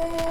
still